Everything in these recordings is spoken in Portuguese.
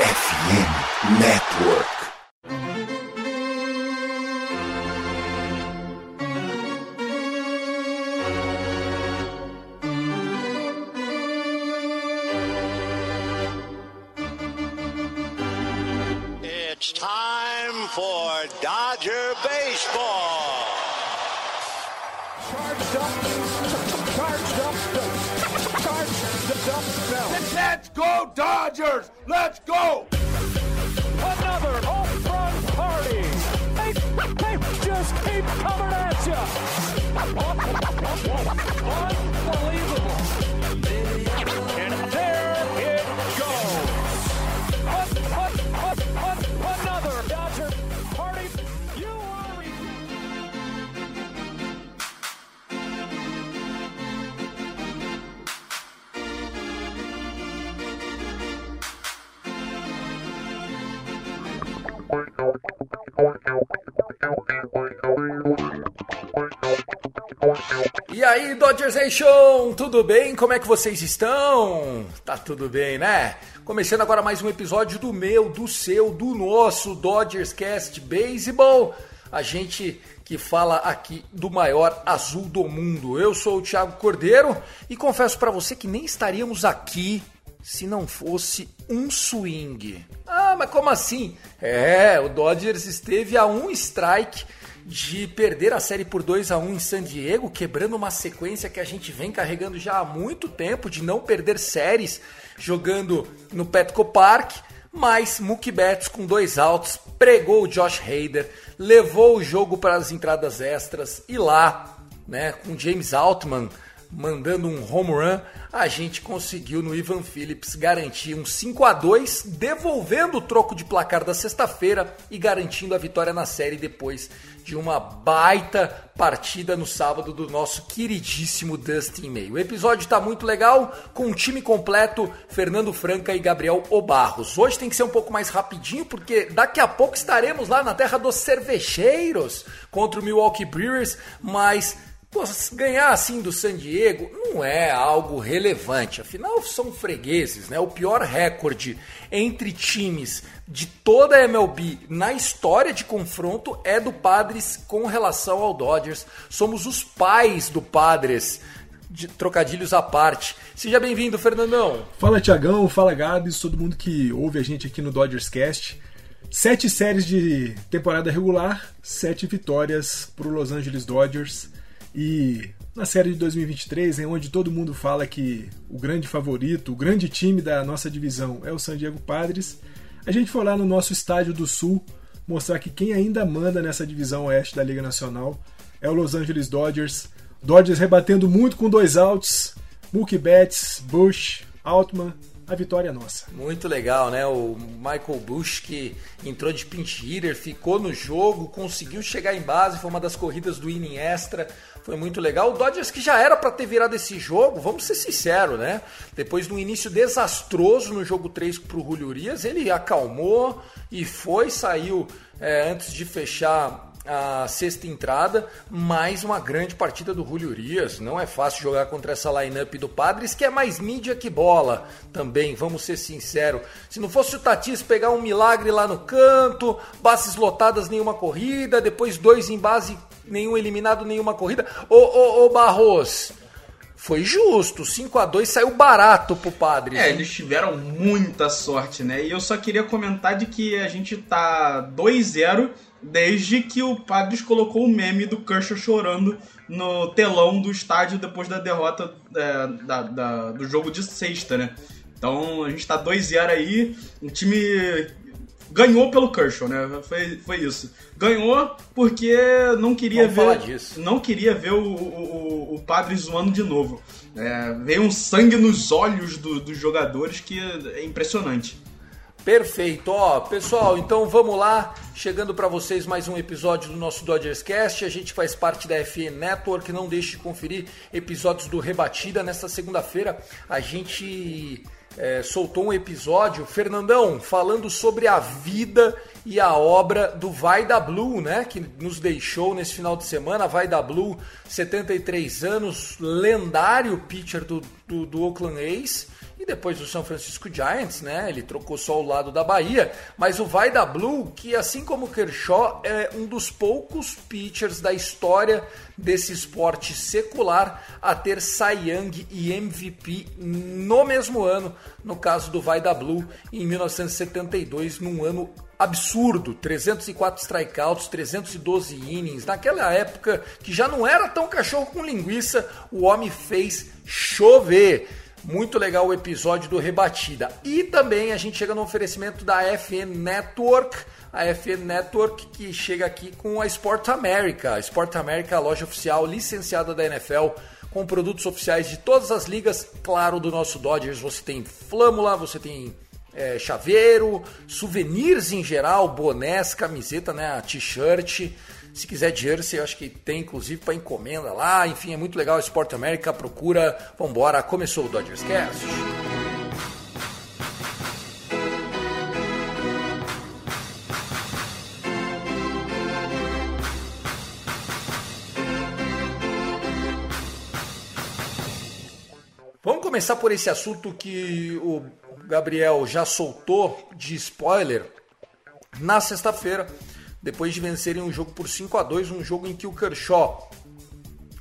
FM Network. It's time for Dodger Baseball. Charged up, charged up, charged up, Let's go Dodgers! Let's go! Another home run party. They, they just keep coming at you. Unbelievable. E aí, Dodgers Nation, tudo bem? Como é que vocês estão? Tá tudo bem, né? Começando agora mais um episódio do meu, do seu, do nosso Dodgers Cast Baseball. A gente que fala aqui do maior azul do mundo. Eu sou o Thiago Cordeiro e confesso pra você que nem estaríamos aqui se não fosse um swing. Ah, mas como assim? É, o Dodgers esteve a um strike de perder a série por 2 a 1 em San Diego, quebrando uma sequência que a gente vem carregando já há muito tempo de não perder séries jogando no Petco Park. Mas Mookie Betts com dois altos pregou o Josh Hader, levou o jogo para as entradas extras e lá, né, com James Altman mandando um home run, a gente conseguiu no Ivan Phillips garantir um 5 a 2 devolvendo o troco de placar da sexta-feira e garantindo a vitória na série depois de uma baita partida no sábado do nosso queridíssimo Dustin May. O episódio está muito legal, com um time completo, Fernando Franca e Gabriel Obarros. Hoje tem que ser um pouco mais rapidinho, porque daqui a pouco estaremos lá na terra dos cervejeiros contra o Milwaukee Brewers, mas Pô, ganhar assim do San Diego não é algo relevante, afinal são fregueses, né? O pior recorde entre times de toda a MLB na história de confronto é do Padres com relação ao Dodgers. Somos os pais do Padres, de trocadilhos à parte. Seja bem-vindo, Fernandão. Fala Tiagão, fala Gabs, todo mundo que ouve a gente aqui no Dodgers Cast. Sete séries de temporada regular, sete vitórias para o Los Angeles Dodgers. E na série de 2023, em onde todo mundo fala que o grande favorito, o grande time da nossa divisão é o San Diego Padres, a gente foi lá no nosso estádio do Sul mostrar que quem ainda manda nessa divisão oeste da Liga Nacional é o Los Angeles Dodgers. Dodgers rebatendo muito com dois outs, Mookie Betts, Bush, Altman, a vitória é nossa. Muito legal, né? O Michael Bush que entrou de pinch hitter, ficou no jogo, conseguiu chegar em base, foi uma das corridas do inning extra, foi muito legal. O Dodgers que já era para ter virado esse jogo, vamos ser sinceros, né? Depois de um início desastroso no jogo 3 pro Julio Urias, ele acalmou e foi, saiu é, antes de fechar a sexta entrada, mais uma grande partida do Julio Urias. Não é fácil jogar contra essa lineup do Padres, que é mais mídia que bola também, vamos ser sinceros. Se não fosse o Tatis pegar um milagre lá no canto, bases lotadas, nenhuma corrida, depois dois em base, nenhum eliminado, nenhuma corrida. Ô, ô, ô Barros, foi justo, 5 a 2 saiu barato pro Padres. É, hein? eles tiveram muita sorte, né? E eu só queria comentar de que a gente tá 2-0 desde que o Padres colocou o meme do Kershaw chorando no telão do estádio depois da derrota é, da- da- do jogo de sexta, né? Então a gente tá 2-0 aí, o time ganhou pelo Kershaw, né? Foi, foi isso. Ganhou porque não queria Vamos falar ver disso. não queria ver o, o, o- o padre zoando de novo. É, veio um sangue nos olhos do- dos jogadores que é impressionante. Perfeito, ó, pessoal, então vamos lá, chegando para vocês mais um episódio do nosso Dodgers Cast. A gente faz parte da FN Network, não deixe de conferir episódios do Rebatida. Nesta segunda-feira a gente é, soltou um episódio, Fernandão, falando sobre a vida e a obra do Vai da Blue, né? Que nos deixou nesse final de semana. Vai da Blue, 73 anos, lendário pitcher do, do, do Oakland A's e depois o São Francisco Giants, né? Ele trocou só o lado da Bahia, mas o Vai da Blue, que assim como Kershaw é um dos poucos pitchers da história desse esporte secular a ter Cy Young e MVP no mesmo ano, no caso do Vai da Blue em 1972, num ano absurdo, 304 strikeouts, 312 innings. Naquela época que já não era tão cachorro com linguiça, o homem fez chover. Muito legal o episódio do Rebatida. E também a gente chega no oferecimento da FN Network, a FN Network que chega aqui com a Sport America. Sport America, a loja oficial licenciada da NFL, com produtos oficiais de todas as ligas. Claro, do nosso Dodgers você tem flâmula, você tem é, chaveiro, souvenirs em geral, bonés, camiseta, né, t-shirt. Se quiser jersey, eu acho que tem inclusive para encomenda lá. Enfim, é muito legal. Sport América, procura. Vambora, começou o Dodgers Cast. Vamos começar por esse assunto que o Gabriel já soltou de spoiler na sexta-feira depois de vencerem um jogo por 5 a 2 um jogo em que o Kershaw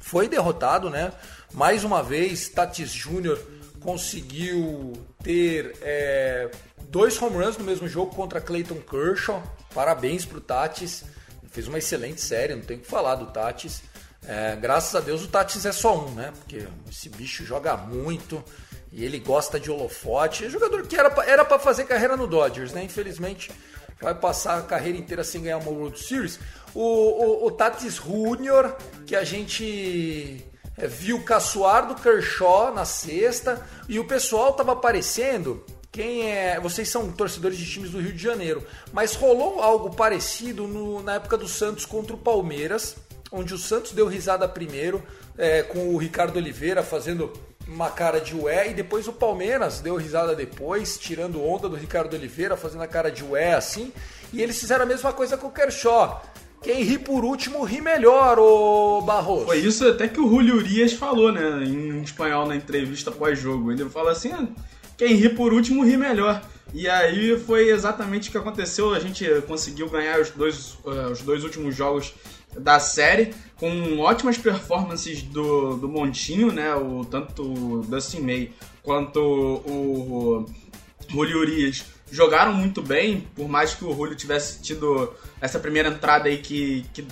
foi derrotado, né? Mais uma vez, Tatis Jr. conseguiu ter é, dois home runs no mesmo jogo contra Clayton Kershaw. Parabéns pro Tatis. Fez uma excelente série, não tem o que falar do Tatis. É, graças a Deus o Tatis é só um, né? Porque esse bicho joga muito e ele gosta de holofote. É jogador que era para fazer carreira no Dodgers, né? Infelizmente vai passar a carreira inteira sem ganhar uma World Series. O, o, o Tatis Junior, que a gente é, viu caçoar do Kershaw na sexta, e o pessoal tava aparecendo. Quem é. Vocês são torcedores de times do Rio de Janeiro, mas rolou algo parecido no, na época do Santos contra o Palmeiras, onde o Santos deu risada primeiro, é, com o Ricardo Oliveira fazendo uma cara de ué, e depois o Palmeiras deu risada depois, tirando onda do Ricardo Oliveira, fazendo a cara de ué assim, e eles fizeram a mesma coisa com o Kershaw. Quem ri por último ri melhor, ô Barroso. Foi isso até que o Julio Urias falou, né, em espanhol na entrevista pós-jogo. Ele fala assim: ah, quem ri por último ri melhor. E aí foi exatamente o que aconteceu. A gente conseguiu ganhar os dois, uh, os dois últimos jogos da série, com ótimas performances do, do Montinho, né? O, tanto o Dustin May quanto o, o Julio Urias jogaram muito bem, por mais que o Julio tivesse tido essa primeira entrada aí que, que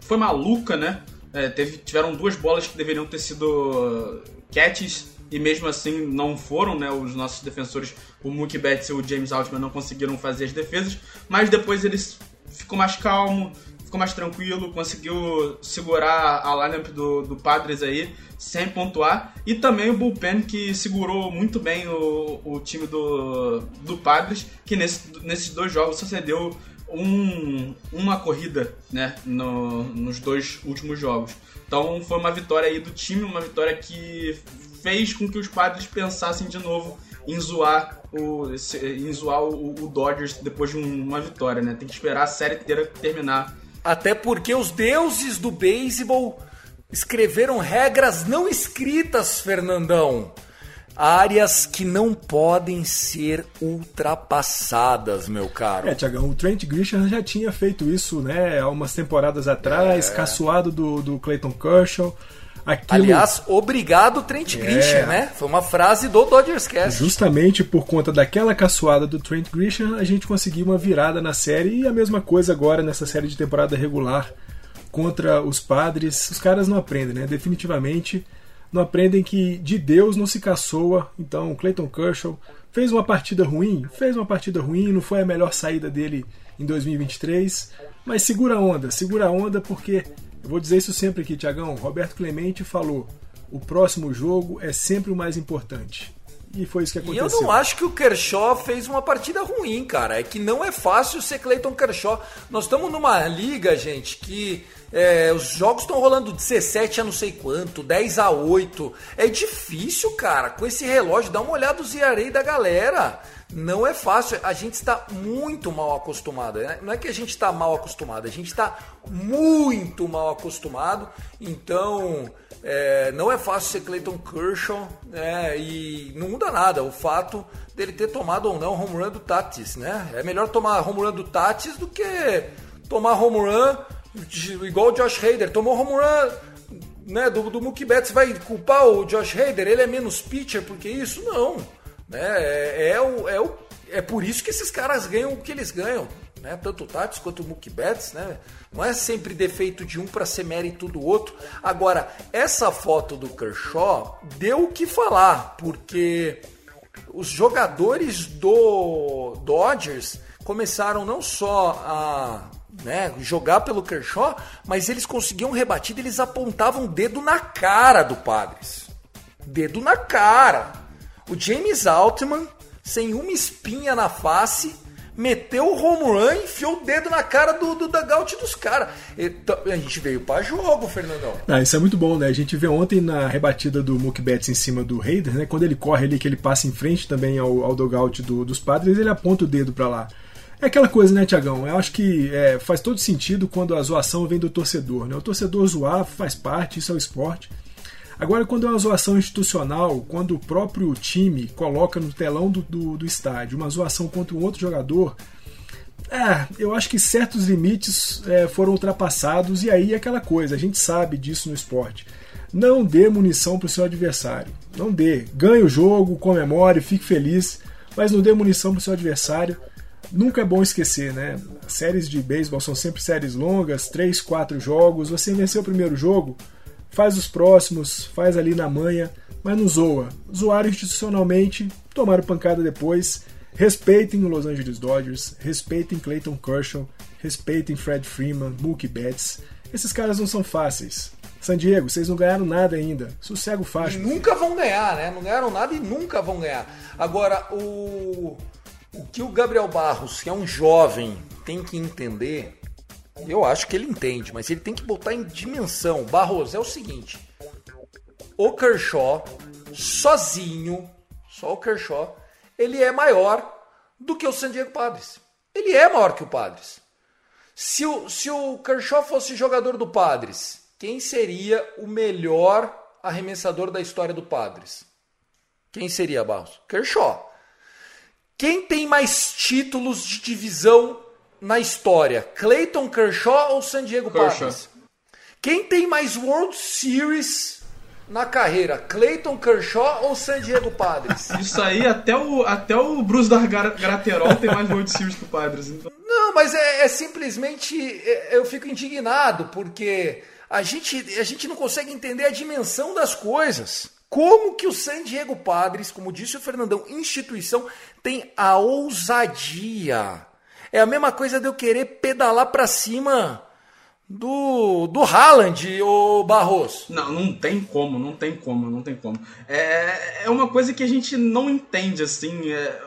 foi maluca, né? É, teve, tiveram duas bolas que deveriam ter sido catches e mesmo assim não foram, né? Os nossos defensores, o Mookie Betts e o James Altman não conseguiram fazer as defesas, mas depois eles ficou mais calmo, ficou mais tranquilo, conseguiu segurar a lineup do, do Padres aí, sem pontuar. E também o Bullpen, que segurou muito bem o, o time do, do Padres, que nesse, nesses dois jogos sucedeu um, uma corrida né, no, nos dois últimos jogos. Então foi uma vitória aí do time, uma vitória que fez com que os Padres pensassem de novo em zoar o, em zoar o, o Dodgers depois de uma vitória, né? Tem que esperar a série inteira terminar até porque os deuses do beisebol escreveram regras não escritas, Fernandão. Áreas que não podem ser ultrapassadas, meu caro. É, Tiagão, o Trent Grisham já tinha feito isso, né, há umas temporadas atrás, é. caçoado do, do Clayton Kershaw. Aquilo... Aliás, obrigado Trent é. Grisham, né? Foi uma frase do Dodgers Cast. Justamente por conta daquela caçoada do Trent Grisham, a gente conseguiu uma virada na série e a mesma coisa agora nessa série de temporada regular contra os Padres. Os caras não aprendem, né? Definitivamente não aprendem que de Deus não se caçoa. Então, Clayton Kershaw fez uma partida ruim, fez uma partida ruim, não foi a melhor saída dele em 2023, mas segura a onda, segura a onda porque eu vou dizer isso sempre aqui, Tiagão. Roberto Clemente falou: o próximo jogo é sempre o mais importante. E foi isso que aconteceu. E eu não acho que o Kershaw fez uma partida ruim, cara. É que não é fácil ser Clayton Kershaw. Nós estamos numa liga, gente, que é, os jogos estão rolando 17 a não sei quanto, 10 a 8. É difícil, cara, com esse relógio. Dá uma olhada no Ziarei da galera. Não é fácil, a gente está muito mal acostumado. Né? Não é que a gente está mal acostumado, a gente está muito mal acostumado. Então, É, não é fácil ser Clayton Kershaw né, e não muda nada o fato dele ter tomado ou não home run do Tatis, né? É melhor tomar home run do Tatis do que tomar home run igual o Josh Hader. Tomou home run né, do, do Mookie Betts, vai culpar o Josh Hader? Ele é menos pitcher porque isso? Não. Né? É, é, o, é, o, é por isso que esses caras ganham o que eles ganham. Né? Tanto o Tatis quanto o Mookie Betts, né? Não é sempre defeito de um para ser mérito do outro. Agora, essa foto do Kershaw deu o que falar, porque os jogadores do Dodgers começaram não só a né, jogar pelo Kershaw, mas eles conseguiam rebatida, eles apontavam o dedo na cara do Padres. Dedo na cara. O James Altman, sem uma espinha na face, meteu o home run e enfiou o dedo na cara do, do dugout dos caras. A gente veio para jogo, Fernandão. Ah, isso é muito bom, né? A gente vê ontem na rebatida do Mookie Betts em cima do Raider, né? Quando ele corre ali, que ele passa em frente também ao, ao dugout do, dos padres, ele aponta o dedo para lá. É aquela coisa, né, Tiagão? Eu acho que é, faz todo sentido quando a zoação vem do torcedor, né? O torcedor zoar faz parte, isso é o esporte. Agora, quando é uma zoação institucional, quando o próprio time coloca no telão do, do, do estádio uma zoação contra um outro jogador, é, eu acho que certos limites é, foram ultrapassados e aí é aquela coisa, a gente sabe disso no esporte. Não dê munição para o seu adversário. Não dê. Ganhe o jogo, comemore, fique feliz, mas não dê munição para o seu adversário. Nunca é bom esquecer, né? Séries de beisebol são sempre séries longas, 3, 4 jogos. Você venceu o primeiro jogo, faz os próximos, faz ali na manha, mas não zoa. Zoaram institucionalmente, tomaram pancada depois. Respeitem o Los Angeles Dodgers, respeitem Clayton Kershaw, respeitem Fred Freeman, Mookie Betts. Esses caras não são fáceis. San Diego, vocês não ganharam nada ainda. Sossego fácil. nunca vão ganhar, né? Não ganharam nada e nunca vão ganhar. Agora, o, o que o Gabriel Barros, que é um jovem, tem que entender eu acho que ele entende, mas ele tem que botar em dimensão. Barros, é o seguinte: o Kershaw, sozinho, só o Kershaw, ele é maior do que o San Diego Padres. Ele é maior que o Padres. Se o, se o Kershaw fosse jogador do Padres, quem seria o melhor arremessador da história do Padres? Quem seria, Barros? Kershaw. Quem tem mais títulos de divisão na história? Clayton Kershaw ou San Diego. Padres? Quem tem mais World Series na carreira? Clayton Kershaw ou San Diego Padres? Isso aí, até o, até o Bruce da Graterol tem mais World Series que o Padres. Então. Não, mas é, é simplesmente. É, eu fico indignado, porque a gente, a gente não consegue entender a dimensão das coisas. Como que o San Diego Padres, como disse o Fernandão, instituição, tem a ousadia é a mesma coisa de eu querer pedalar para cima do, do Haaland, o Barros. Não, não tem como, não tem como, não tem como. É, é uma coisa que a gente não entende, assim. É,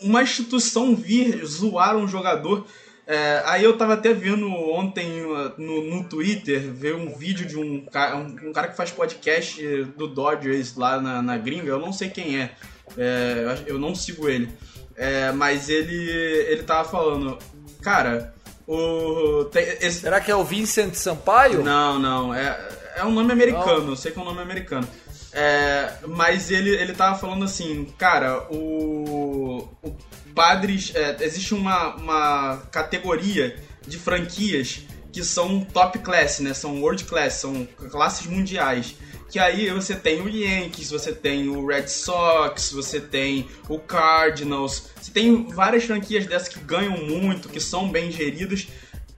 uma instituição vir zoar um jogador. É, aí eu tava até vendo ontem uh, no, no Twitter, ver um vídeo de um, um, um cara que faz podcast do Dodgers lá na, na gringa, eu não sei quem é, é eu não sigo ele. É, mas ele ele tava falando, cara, o. Tem, esse... Será que é o Vincent Sampaio? Não, não. É, é um nome americano, não. sei que é um nome americano. É, mas ele, ele tava falando assim, cara, o. o Padres. É, existe uma, uma categoria de franquias que são top class, né? São world class, são classes mundiais que aí você tem o Yankees, você tem o Red Sox, você tem o Cardinals, você tem várias franquias dessas que ganham muito, que são bem geridas.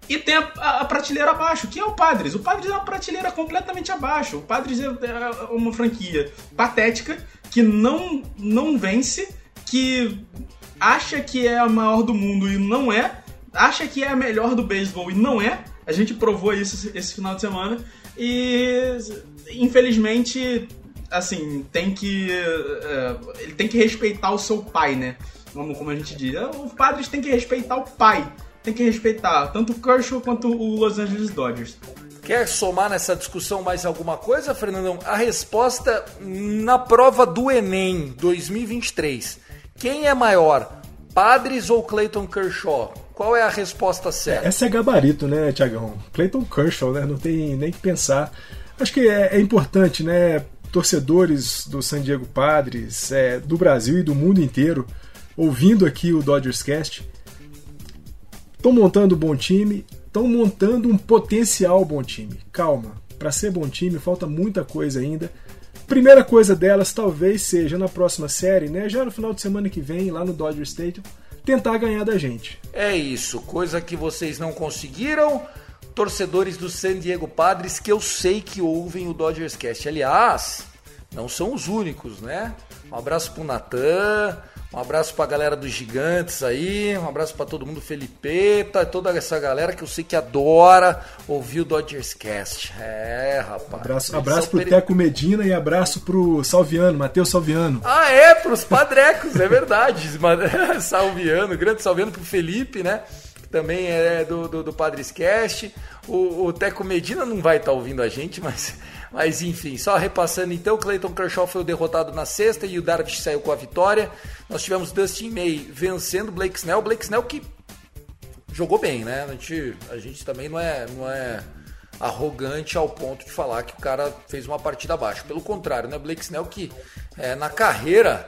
E tem a, a, a, prateleira abaixo, que é o Padres. O Padres é uma prateleira completamente abaixo. O Padres é, é uma franquia patética que não, não vence, que acha que é a maior do mundo e não é, acha que é a melhor do beisebol e não é. A gente provou isso esse final de semana. E infelizmente, assim, tem que. Uh, ele tem que respeitar o seu pai, né? Como, como a gente diz. Os padres têm que respeitar o pai. Tem que respeitar tanto o Kershaw quanto o Los Angeles Dodgers. Quer somar nessa discussão mais alguma coisa, Fernandão? A resposta na prova do Enem 2023. Quem é maior, Padres ou Clayton Kershaw? Qual é a resposta certa? Essa é gabarito, né, Tiagão? Clayton Kershaw, né? Não tem nem que pensar. Acho que é, é importante, né? Torcedores do San Diego Padres, é, do Brasil e do mundo inteiro, ouvindo aqui o Dodgers Cast, estão montando um bom time, estão montando um potencial bom time. Calma, para ser bom time falta muita coisa ainda. Primeira coisa delas talvez seja na próxima série, né? Já no final de semana que vem, lá no Dodger Stadium, tentar ganhar da gente. É isso, coisa que vocês não conseguiram torcedores do San Diego Padres que eu sei que ouvem o Dodgers Cast. Aliás, não são os únicos, né? Um abraço pro Natan, um abraço pra galera dos Gigantes aí, um abraço para todo mundo, Felipeta, toda essa galera que eu sei que adora ouvir o Dodgers Cast. É, rapaz. Abraço, abraço pro peri... Teco Medina e abraço pro Salviano, Matheus Salviano. Ah, é, pros padrecos, é verdade. Salviano, grande Salviano pro Felipe, né? também é do, do, do Padres Cast. O, o Teco Medina não vai estar tá ouvindo a gente, mas, mas enfim, só repassando então, Clayton Kershaw foi o derrotado na sexta e o Darvish saiu com a vitória. Nós tivemos Dustin May vencendo Blake Snell, Blake Snell que jogou bem, né? A gente, a gente também não é, não é arrogante ao ponto de falar que o cara fez uma partida abaixo. Pelo contrário, né? Blake Snell que é, na carreira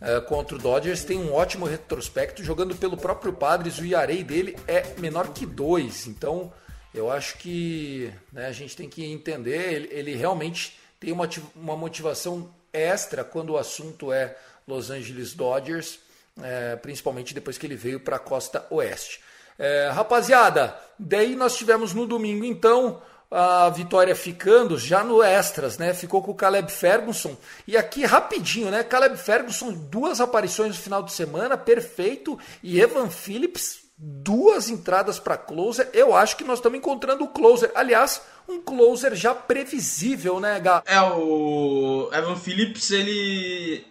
é, contra o Dodgers tem um ótimo retrospecto. Jogando pelo próprio Padres, o ERA dele é menor que 2. Então, eu acho que né, a gente tem que entender. Ele, ele realmente tem uma, uma motivação extra quando o assunto é Los Angeles Dodgers, é, principalmente depois que ele veio para a costa oeste. É, rapaziada, daí nós tivemos no domingo então a vitória ficando já no extras, né? Ficou com o Caleb Ferguson. E aqui rapidinho, né? Caleb Ferguson, duas aparições no final de semana, perfeito. E Evan Phillips, duas entradas para closer. Eu acho que nós estamos encontrando o closer. Aliás, um closer já previsível, né, Gá? É, o Evan Phillips, ele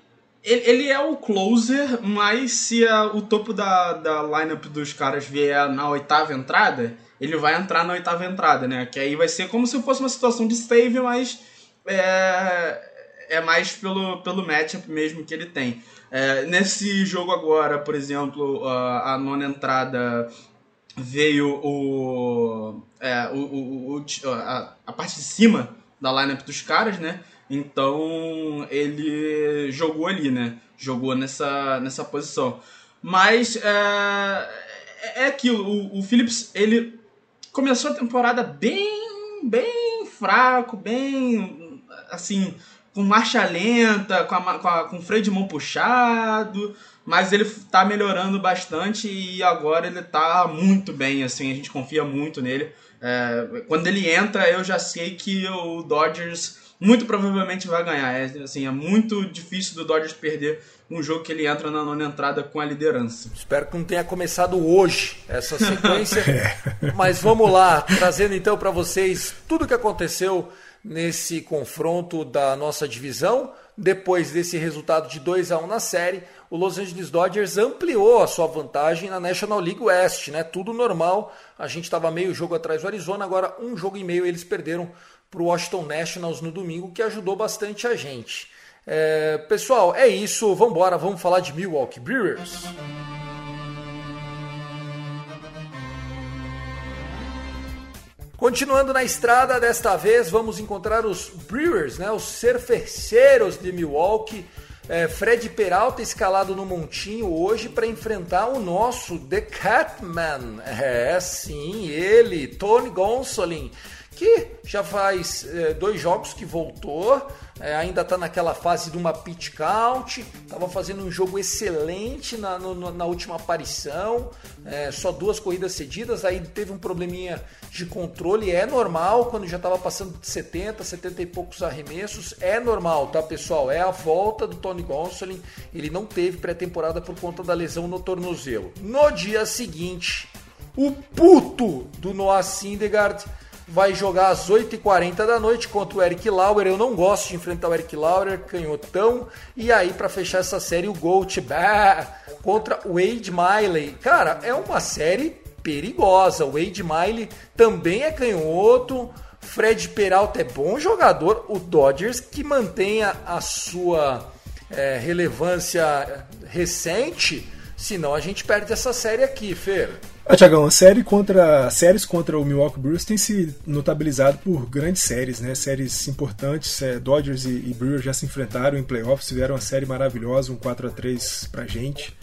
ele é o closer, mas se a, o topo da, da lineup dos caras vier na oitava entrada, ele vai entrar na oitava entrada, né? Que aí vai ser como se fosse uma situação de save, mas é, é mais pelo, pelo matchup mesmo que ele tem. É, nesse jogo agora, por exemplo, a, a nona entrada veio o, é, o, o, o a, a, parte de cima da lineup dos caras, né? Então ele jogou ali, né? Jogou nessa, nessa posição. Mas é, é aquilo, o, o Phillips ele começou a temporada bem, bem fraco, bem assim, com marcha lenta, com, a, com, a, com o freio de mão puxado, mas ele tá melhorando bastante e agora ele tá muito bem, assim, a gente confia muito nele. É, quando ele entra, eu já sei que o Dodgers muito provavelmente vai ganhar. É, assim, é muito difícil do Dodgers perder um jogo que ele entra na nona entrada com a liderança. Espero que não tenha começado hoje essa sequência. É. Mas vamos lá, trazendo então para vocês tudo o que aconteceu nesse confronto da nossa divisão. Depois desse resultado de 2 a 1 na série, o Los Angeles Dodgers ampliou a sua vantagem na National League West, né? Tudo normal. A gente estava meio jogo atrás do Arizona, agora um jogo e meio eles perderam para o Washington Nationals no domingo, que ajudou bastante a gente. É, pessoal, é isso. Vamos embora. Vamos falar de Milwaukee Brewers. Continuando na estrada, desta vez vamos encontrar os Brewers, né, os cerveceiros de Milwaukee. É, Fred Peralta escalado no montinho hoje para enfrentar o nosso The Catman. É, sim, ele, Tony Gonsolin que já faz é, dois jogos que voltou, é, ainda está naquela fase de uma pitch count, estava fazendo um jogo excelente na, no, na última aparição, é, só duas corridas cedidas, aí teve um probleminha de controle, é normal quando já estava passando de 70, 70 e poucos arremessos, é normal, tá pessoal? É a volta do Tony Gonsolin, ele não teve pré-temporada por conta da lesão no tornozelo. No dia seguinte, o puto do Noah Syndergaard vai jogar às 8h40 da noite contra o Eric Lauer. Eu não gosto de enfrentar o Eric Lauer, canhotão. E aí, para fechar essa série, o Gold contra o Wade Miley. Cara, é uma série perigosa. O Wade Miley também é canhoto. Fred Peralta é bom jogador. O Dodgers que mantenha a sua é, relevância recente Senão a gente perde essa série aqui, Fer. Ah, Tiagão, a série contra, séries contra o Milwaukee Brewers tem se notabilizado por grandes séries, né? Séries importantes. É, Dodgers e, e, Brewers já se enfrentaram em playoffs, tiveram uma série maravilhosa, um 4 a 3 pra gente.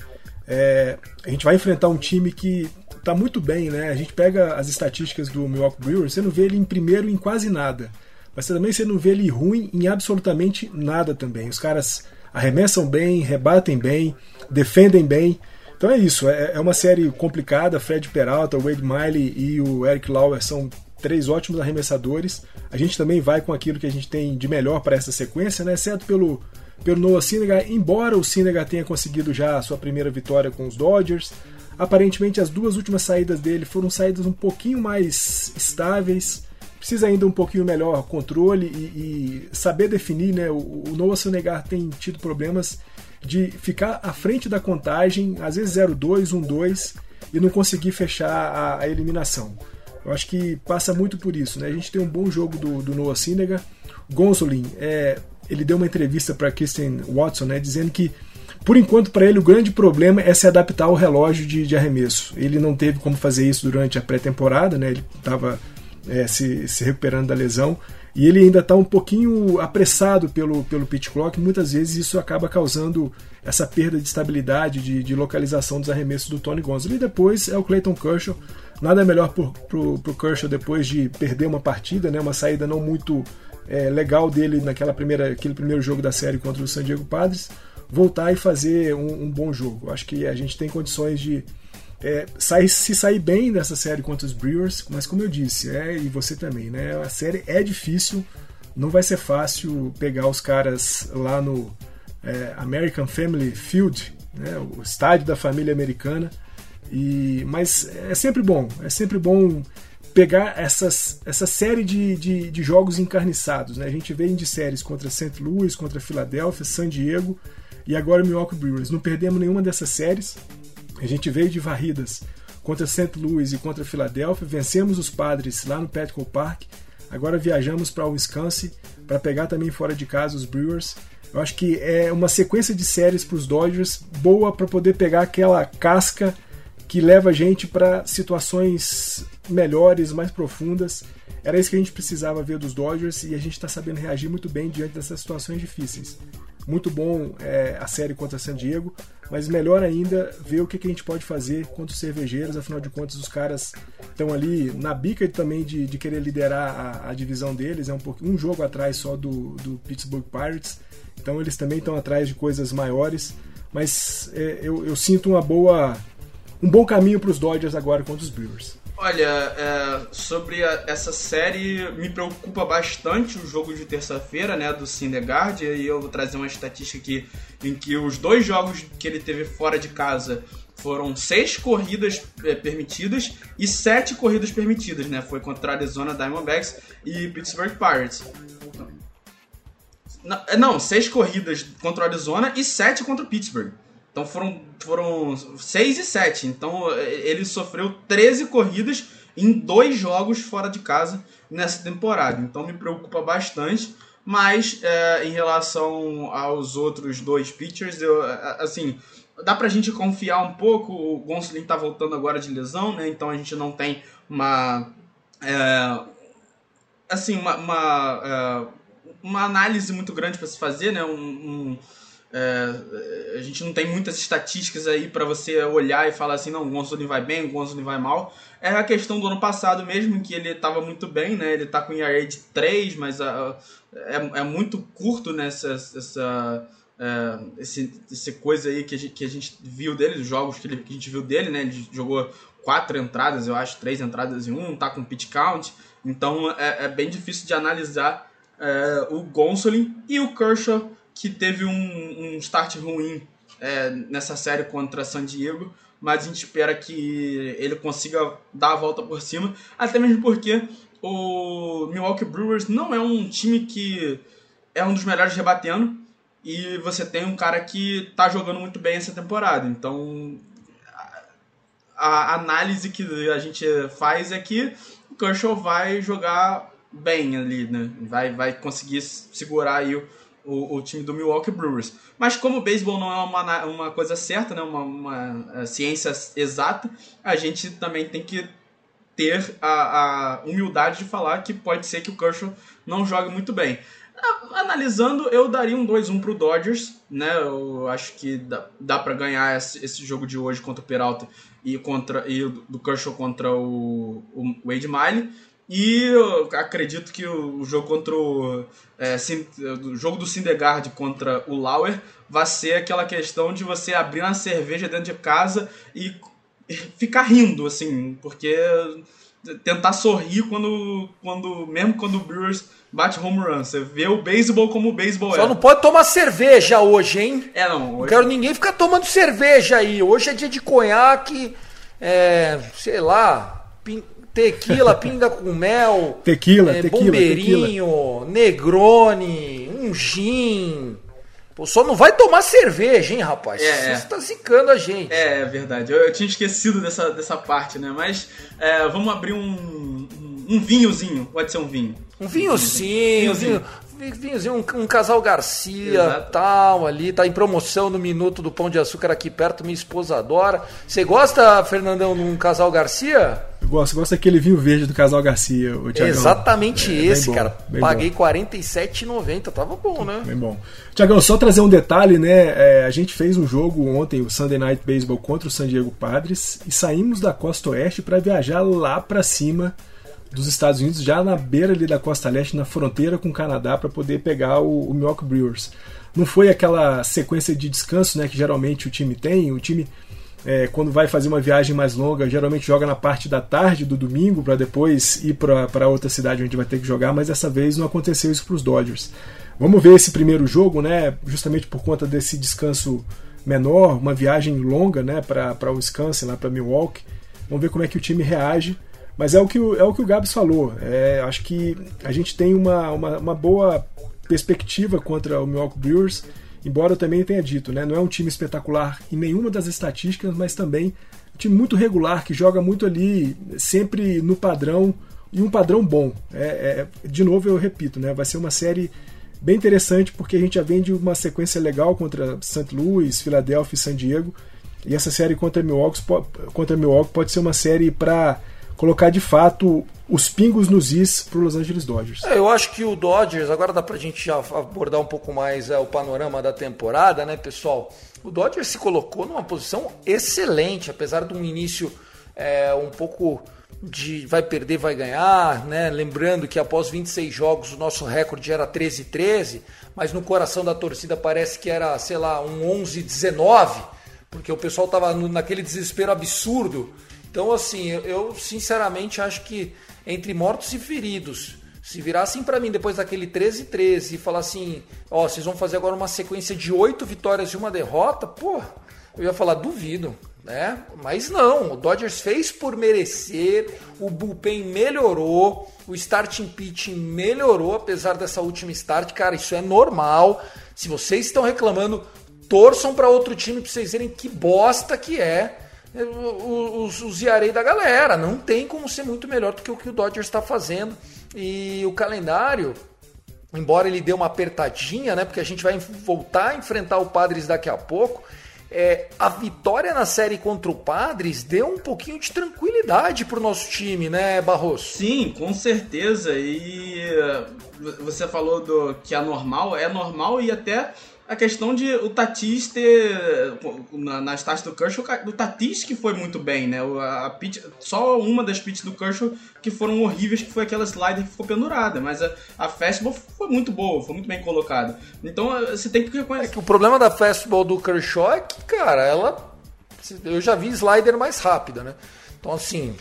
É, a gente vai enfrentar um time que tá muito bem, né? A gente pega as estatísticas do Milwaukee Brewers, você não vê ele em primeiro em quase nada. Mas também você não vê ele ruim em absolutamente nada também. Os caras arremessam bem, rebatem bem, defendem bem. Então é isso, é, é uma série complicada. Fred Peralta, Wade Miley e o Eric Lauer são três ótimos arremessadores. A gente também vai com aquilo que a gente tem de melhor para essa sequência, né? Exceto pelo, pelo Noah Syndergaard, embora o Syndergaard tenha conseguido já a sua primeira vitória com os Dodgers. Aparentemente as duas últimas saídas dele foram saídas um pouquinho mais estáveis precisa ainda um pouquinho melhor controle e, e saber definir, né? O, o Noah Sonegar tem tido problemas de ficar à frente da contagem, às vezes 0-2, 1-2 e não conseguir fechar a, a, eliminação. Eu acho que passa muito por isso, né? A gente tem um bom jogo do, do Noah Syndergaard. Gonzolin, é, ele deu uma entrevista para Kristen Watson, né, dizendo que por enquanto, para ele, o grande problema é se adaptar ao relógio de, de arremesso. Ele não teve como fazer isso durante a pré-temporada, né? ele estava é, se, se recuperando da lesão. E ele ainda está um pouquinho apressado pelo, pelo pit clock, muitas vezes isso acaba causando essa perda de estabilidade, de, de localização dos arremessos do Tony Gonzalez. E depois é o Clayton Kershaw. Nada melhor para o Kershaw depois de perder uma partida, né, uma saída não muito é, legal dele naquela primeira, aquele primeiro jogo da série contra o San Diego Padres, voltar e fazer um, um bom jogo. Acho que a gente tem condições de é, se sair bem dessa série contra os Brewers, mas como eu disse, é, e você também, né? A série é difícil, não vai ser fácil pegar os caras lá no é, American Family Field, né, o estádio da família americana. E, mas é sempre bom, é sempre bom pegar essas, essa série de, de, de jogos encarniçados. Né? A gente vem de séries contra St. Louis, contra Filadélfia, San Diego e agora Milwaukee Brewers. Não perdemos nenhuma dessas séries. A gente veio de varridas contra St. Louis e contra Filadélfia, vencemos os Padres lá no Petco Park. Agora viajamos para Wisconsin para pegar também fora de casa os Brewers. Eu acho que é uma sequência de séries para os Dodgers boa para poder pegar aquela casca que leva a gente para situações melhores, mais profundas. Era isso que a gente precisava ver dos Dodgers e a gente está sabendo reagir muito bem diante dessas situações difíceis. Muito bom é, a série contra San Diego, mas melhor ainda ver o que, que a gente pode fazer contra os cervejeiros, afinal de contas os caras estão ali na bica também de, de querer liderar a, a, divisão deles, é um, um jogo atrás só do, do Pittsburgh Pirates, então eles também estão atrás de coisas maiores, mas é, eu, eu sinto uma boa, um bom caminho para os Dodgers agora contra os Brewers. Olha, é, sobre a, essa série, me preocupa bastante o jogo de terça-feira, né, do Syndergaard, e eu vou trazer uma estatística aqui em que os dois jogos que ele teve fora de casa foram seis corridas é, permitidas e sete corridas permitidas, né, foi contra Arizona Diamondbacks e Pittsburgh Pirates. Não, é, não, seis corridas contra Arizona e sete contra Pittsburgh. Então foram, foram 6 e 7. Então ele sofreu 13 corridas em dois jogos fora de casa nessa temporada. Então me preocupa bastante. Mas é, em relação aos outros dois pitchers, eu, assim, dá pra gente confiar um pouco. O Gonsolin tá voltando agora de lesão, né? Então a gente não tem uma. É, assim, uma, uma, é, uma, análise muito grande para se fazer, né? Um, um é, a gente não tem muitas estatísticas aí para você olhar e falar assim, não, o Gonzolin vai bem, o Gonzolin vai mal. É a questão do ano passado mesmo, que ele estava muito bem, né? Ele tá com ERA de 3, mas uh, é, é muito curto nessa né, essa, uh, esse, esse coisa aí que a, gente, que a gente viu dele, os jogos que, ele, que a gente viu dele, né? Ele jogou quatro entradas, eu acho, três entradas em um, tá com pitch count. Então é, é bem difícil de analisar uh, o Gonsolin e o Kershaw que teve um, um start ruim é, nessa série contra San Diego, mas a gente espera que ele consiga dar a volta por cima, até mesmo porque o Milwaukee Brewers não é um time que é um dos melhores rebatendo, e você tem um cara que está jogando muito bem essa temporada, então a análise que a gente faz é que o Kershaw vai jogar bem ali, né? Vai, vai conseguir segurar aí o, o, o, time do Milwaukee Brewers. Mas como o beisebol não é uma, uma coisa certa, né, uma, uma é, ciência exata, a gente também tem que ter a, a, humildade de falar que pode ser que o Kershaw não jogue muito bem. Analisando, eu daria um 2-1 pro Dodgers, né? Eu acho que dá, dá para ganhar esse, esse, jogo de hoje contra o Peralta e contra e do Kershaw contra o, o Wade Miley. E eu acredito que o jogo contra o, é, o jogo do Syndergaard contra o Lauer vai ser aquela questão de você abrir uma cerveja dentro de casa e ficar rindo, assim, porque tentar sorrir quando, quando mesmo quando o Brewers bate home run. Você vê o beisebol como o beisebol é. Só não pode tomar cerveja hoje, hein? É, não. Hoje... Não quero ninguém ficar tomando cerveja aí. Hoje é dia de conhaque, é, sei lá, pin... tequila, pinga com mel. Tequila, é, tequila, bombeirinho, tequila. negrone, um gin. Pô, só não vai tomar cerveja, hein, rapaz? É, Você é. tá zicando a gente. É, é verdade. Eu, eu, tinha esquecido dessa, dessa parte, né? Mas é, vamos abrir um, um, um, vinhozinho. Pode ser um vinho. Um vinhozinho, vinhozinho. Vinhozinho, um, um, casal Garcia, Exato. tal, ali, tá em promoção no Minuto do Pão de Açúcar aqui perto, minha esposa adora. Você gosta, Fernandão, de um casal Garcia? Eu gosto, gosto daquele vinho verde do casal Garcia. O Exatamente é, esse, bom, cara. Paguei R$ 47,90, tava bom, né? Bem bom. Tiagão, só trazer um detalhe, né? É, a gente fez um jogo ontem, o Sunday Night Baseball contra o San Diego Padres, e saímos da costa oeste para viajar lá para cima dos Estados Unidos, já na beira ali da costa leste, na fronteira com o Canadá, para poder pegar o, o Milwaukee Brewers. Não foi aquela sequência de descanso né, que geralmente o time tem. O time, é, quando vai fazer uma viagem mais longa, geralmente joga na parte da tarde do domingo para depois ir para outra cidade onde vai ter que jogar, mas dessa vez não aconteceu isso para os Dodgers. Vamos ver esse primeiro jogo, né, justamente por conta desse descanso menor, uma viagem longa né, para o Wisconsin, lá para Milwaukee. Vamos ver como é que o time reage. Mas é o que o, é o, que o Gabs falou. É, acho que a gente tem uma, uma, uma, boa perspectiva contra o Milwaukee Brewers, embora eu também tenha dito, né? Não é um time espetacular em nenhuma das estatísticas, mas também um time muito regular, que joga muito ali, sempre no padrão, e um padrão bom. É, é, de novo, eu repito, né? Vai ser uma série bem interessante, porque a gente já vem de uma sequência legal contra St. Louis, Filadélfia e San Diego. E essa série contra Milwaukee, contra Milwaukee pode ser uma série para colocar de fato os pingos nos is para o Los Angeles Dodgers. É, eu acho que o Dodgers, agora dá para a gente já abordar um pouco mais é, o panorama da temporada, né, pessoal? O Dodgers se colocou numa posição excelente, apesar de um início é, um pouco de vai perder, vai ganhar, né? Lembrando que após 26 jogos o nosso recorde era 13-13, mas no coração da torcida parece que era, sei lá, um 11-19, porque o pessoal estava naquele desespero absurdo então, assim, eu, sinceramente acho que entre mortos e feridos, se virassem para mim depois daquele 13-13 e falar assim, ó, oh, vocês vão fazer agora uma sequência de oito vitórias e uma derrota, pô, eu ia falar, duvido, né? Mas não, o Dodgers fez por merecer, o bullpen melhorou, o starting pitching melhorou, apesar dessa última start, cara, isso é normal. Se vocês estão reclamando, torçam para outro time para vocês verem que bosta que é os, os Yarei da galera. Não tem como ser muito melhor do que o que o Dodgers está fazendo. E o calendário, embora ele dê uma apertadinha, né? Porque a gente vai voltar a enfrentar o Padres daqui a pouco. É, a vitória na série contra o Padres deu um pouquinho de tranquilidade para o nosso time, né, Barroso? Sim, com certeza. E eh, você falou do que é normal, é normal e até a questão de o Tatis ter. Na, nas taxas do Kershaw, o Tatis que foi muito bem, né? A, a pitch, só uma das pitches do Kershaw que foram horríveis, que foi aquela slider que ficou pendurada. Mas a, a fastball foi muito boa, foi muito bem colocada. Então você tem que reconhecer. É que o problema da fastball do Kershaw é que, cara, ela. Eu já vi slider mais rápida, né? Então, assim,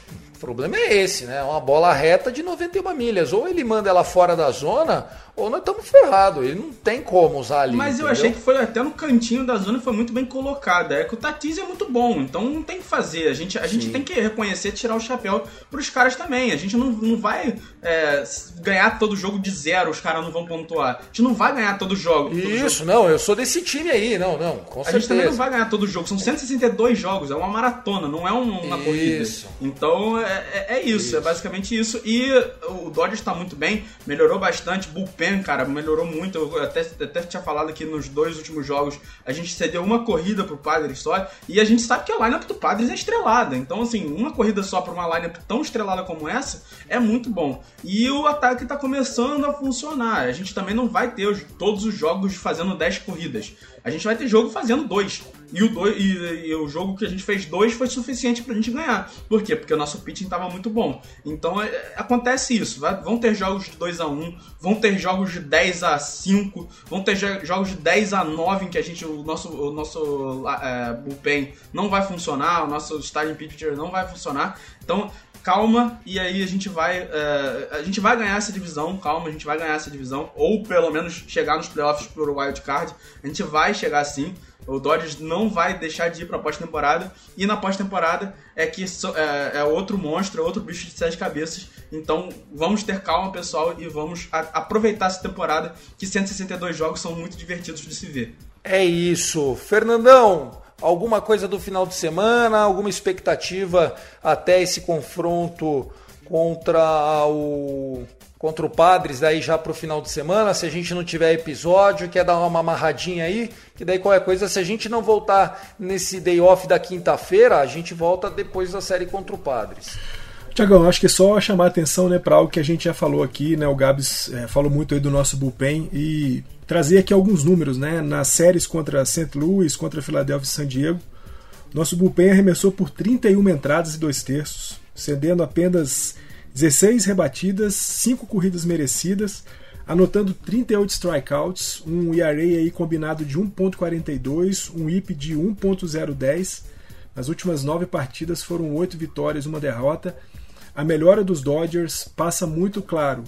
problema é esse, né? Uma bola reta de 91 milhas. Ou ele manda ela fora da zona, ou nós estamos ferrados. Ele não tem como usar ali. Mas entendeu? eu achei que foi até no cantinho da zona foi muito bem colocada. É que o Tatis é muito bom, então não tem que fazer. A gente, a gente tem que reconhecer, tirar o chapéu pros caras também. A gente não, não vai é, ganhar todo jogo de zero, os caras não vão pontuar. A gente não vai ganhar todo jogo. Isso, jogo. não, eu sou desse time aí, não, não, com a certeza. gente também não vai ganhar todo jogo. São 162 jogos, é uma maratona, não é uma Isso. corrida. isso. Então é, é, é isso, isso, é basicamente isso. E o Dodgers está muito bem, melhorou bastante. Bullpen, cara, melhorou muito. Eu até, até tinha falado aqui nos dois últimos jogos, a gente cedeu uma corrida pro Padres só. E a gente sabe que a lineup do Padres é estrelada. Então, assim, uma corrida só para uma lineup tão estrelada como essa é muito bom. E o ataque está começando a funcionar. A gente também não vai ter os, todos os jogos fazendo 10 corridas. A gente vai ter jogo fazendo dois. E o, dois, e, e, o jogo que a gente fez dois foi suficiente pra gente ganhar. Por quê? Porque o nosso pitching tava muito bom. Então é, acontece isso. Vai, vão ter jogos de 2 a 1 vão ter jogos de 10 a 5 vão ter jogos de 10 a 9 em que a gente, o nosso, o nosso é, bullpen não vai funcionar, o nosso starting pitcher não vai funcionar. Então calma e aí a gente vai uh, a gente vai ganhar essa divisão, calma, a gente vai ganhar essa divisão ou pelo menos chegar nos playoffs por wild card. A gente vai chegar assim. O Dodgers não vai deixar de ir para pós-temporada e na pós-temporada é que é, é, outro monstro, é outro bicho de sete cabeças. Então vamos ter calma, pessoal, e vamos a, aproveitar essa temporada que 162 jogos são muito divertidos de se ver. É isso, Fernandão alguma coisa do final de semana, alguma expectativa até esse confronto contra o contra o Padres daí já pro final de semana, se a gente não tiver episódio, quer dar uma amarradinha aí, que daí qualquer coisa, se a gente não voltar nesse day off da quinta-feira, a gente volta depois da série contra o Padres. Tiagão, acho que é só chamar a atenção né, para algo que a gente já falou aqui, né? O Gabs é, falou muito aí do nosso bullpen e trazer aqui alguns números, né? Nas séries contra St. Louis, contra Philadelphia e San Diego, nosso bullpen arremessou por 31 entradas e dois terços, cedendo apenas 16 rebatidas, 5 corridas merecidas, anotando 38 strikeouts, um ERA aí combinado de 1.42, um IP de 1.010. Nas últimas nove partidas foram oito vitórias, uma derrota a melhora dos Dodgers passa muito claro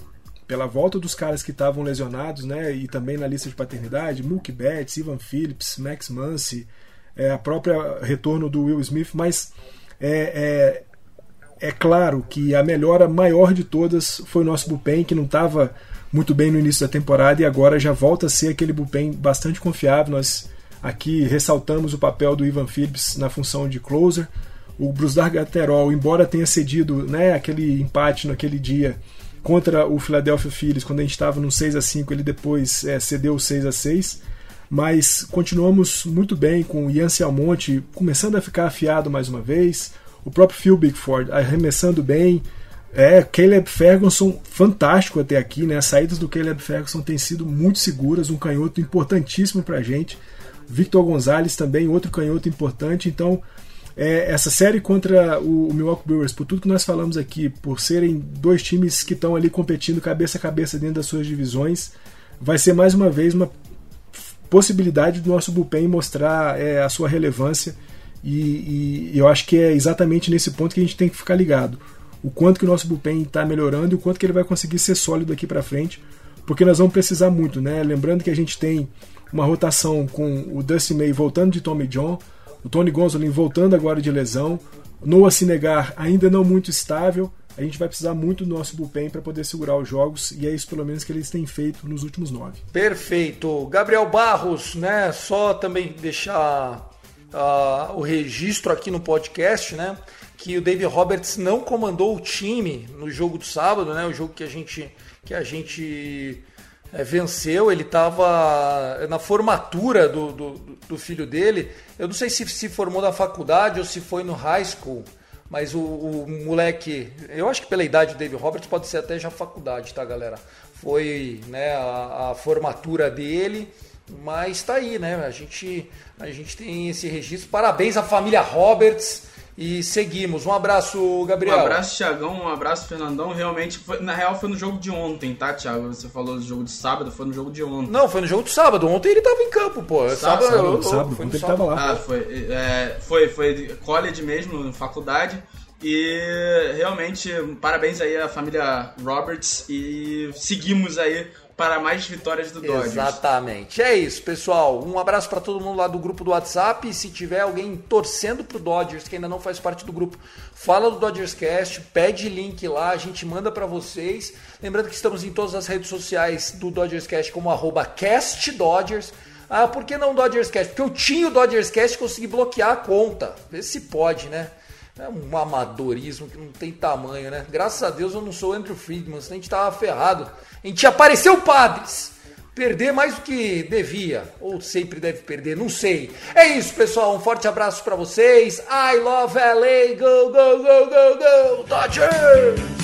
pela volta dos caras que estavam lesionados, né, e também na lista de paternidade, Mookie Betts, Ivan Phillips, Max Muncy, é, a própria retorno do Will Smith, mas é, é, é, claro que a melhora maior de todas foi o nosso bullpen, que não estava muito bem no início da temporada e agora já volta a ser aquele bullpen bastante confiável. Nós aqui ressaltamos o papel do Ivan Phillips na função de closer, o Brusdar Gatterol, embora tenha cedido né, aquele empate naquele dia contra o Philadelphia Phillies, quando a gente estava no 6 a 5 ele depois é, cedeu o 6 a 6 mas continuamos muito bem com o Ian Almonte começando a ficar afiado mais uma vez, o próprio Phil Bigford arremessando bem, é, Caleb Ferguson fantástico até aqui, né? As saídas do Caleb Ferguson têm sido muito seguras, um canhoto importantíssimo para a gente. Victor Gonzalez também, outro canhoto importante. Então, é, essa série contra o, o Milwaukee Brewers, por tudo que nós falamos aqui, por serem dois times que estão ali competindo cabeça a cabeça dentro das suas divisões, vai ser mais uma vez uma possibilidade do nosso bullpen mostrar é, a sua relevância e, e, eu acho que é exatamente nesse ponto que a gente tem que ficar ligado. O quanto que o nosso bullpen está melhorando e o quanto que ele vai conseguir ser sólido aqui para frente, porque nós vamos precisar muito, né? Lembrando que a gente tem uma rotação com o Dusty May voltando de Tommy John, o Tony Gonzalez voltando agora de lesão. Noah Sinegar ainda não muito estável. A gente vai precisar muito do nosso bullpen para poder segurar os jogos e é isso pelo menos que eles têm feito nos últimos nove. Perfeito. Gabriel Barros, né? Só também deixar uh, o registro aqui no podcast, né? Que o David Roberts não comandou o time no jogo do sábado, né? O jogo que a gente que a gente é, venceu, ele estava na formatura do, do, do, filho dele. Eu não sei se se formou na faculdade ou se foi no high school, mas o, o moleque, eu acho que pela idade do David Roberts pode ser até já faculdade, tá, galera? Foi né, a, a formatura dele, mas tá aí, né? A gente, a gente tem esse registro. Parabéns à família Roberts e seguimos. Um abraço, Gabriel. Um abraço, Thiagão. Um abraço, Fernandão. Realmente, foi, na real, foi no jogo de ontem, tá, Thiago? Você falou do jogo de sábado, foi no jogo de ontem. Não, foi no jogo de sábado. Ontem ele tava em campo, pô. Sábado, sábado, sábado, sábado. Ontem ele tava lá. Ah, foi. É, foi, foi college mesmo, faculdade. E realmente, parabéns aí à família Roberts e seguimos aí para mais vitórias do Dodgers. Exatamente. É isso, pessoal. Um abraço para todo mundo lá do grupo do WhatsApp. E se tiver alguém torcendo pro Dodgers que ainda não faz parte do grupo, fala do Dodgers Cast, pede link lá, a gente manda para vocês. Lembrando que estamos em todas as redes sociais do Dodgers Cast como CastDodgers. Ah, por que não Dodgers Cast? Porque eu tinha o Dodgers Cast e consegui bloquear a conta. Vê se pode, né? É um amadorismo que não tem tamanho, né? Graças a Deus eu não sou Andrew Friedman, senão a gente tava ferrado. A gente apareceu padres. Perder mais do que devia, ou sempre deve perder, não sei. É isso, pessoal. Um forte abraço para vocês. I love LA. Go, go, go, go, go, Dodgers!